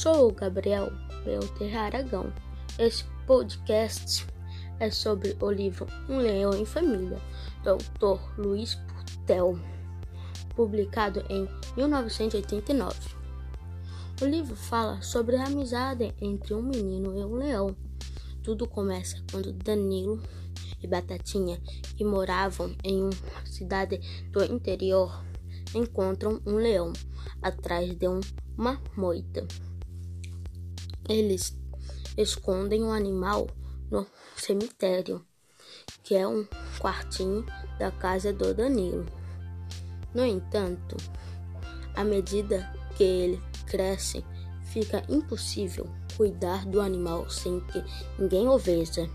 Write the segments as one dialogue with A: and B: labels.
A: Sou o Gabriel Belterra Aragão. Esse podcast é sobre o livro Um Leão em Família, do autor Luiz Putel, publicado em 1989. O livro fala sobre a amizade entre um menino e um leão. Tudo começa quando Danilo e Batatinha, que moravam em uma cidade do interior, encontram um leão atrás de uma moita. Eles escondem o animal no cemitério, que é um quartinho da casa do Danilo. No entanto, à medida que ele cresce, fica impossível cuidar do animal sem que ninguém o veja.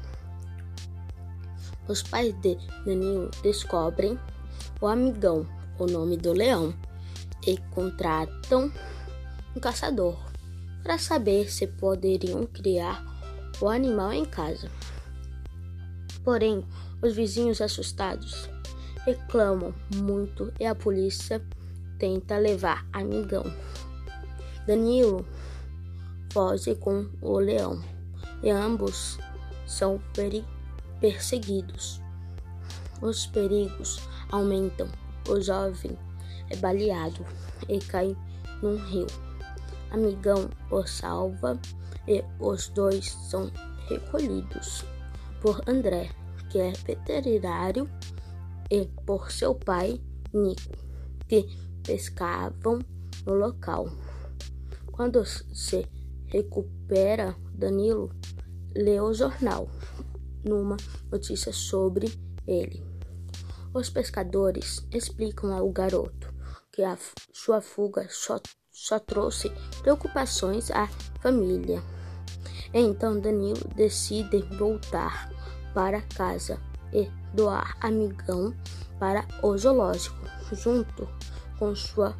A: Os pais de Danilo descobrem o amigão, o nome do leão, e contratam um caçador para saber se poderiam criar o animal em casa. Porém, os vizinhos assustados reclamam muito e a polícia tenta levar amigão. Danilo foge com o leão e ambos são perseguidos. Os perigos aumentam. O jovem é baleado e cai num rio. Amigão o salva e os dois são recolhidos por André, que é veterinário, e por seu pai, Nico, que pescavam no local. Quando se recupera, Danilo lê o jornal numa notícia sobre ele. Os pescadores explicam ao garoto que a sua fuga só só trouxe preocupações à família. Então Danilo decide voltar para casa e doar amigão para o zoológico, junto com sua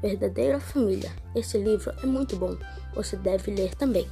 A: verdadeira família. Esse livro é muito bom, você deve ler também.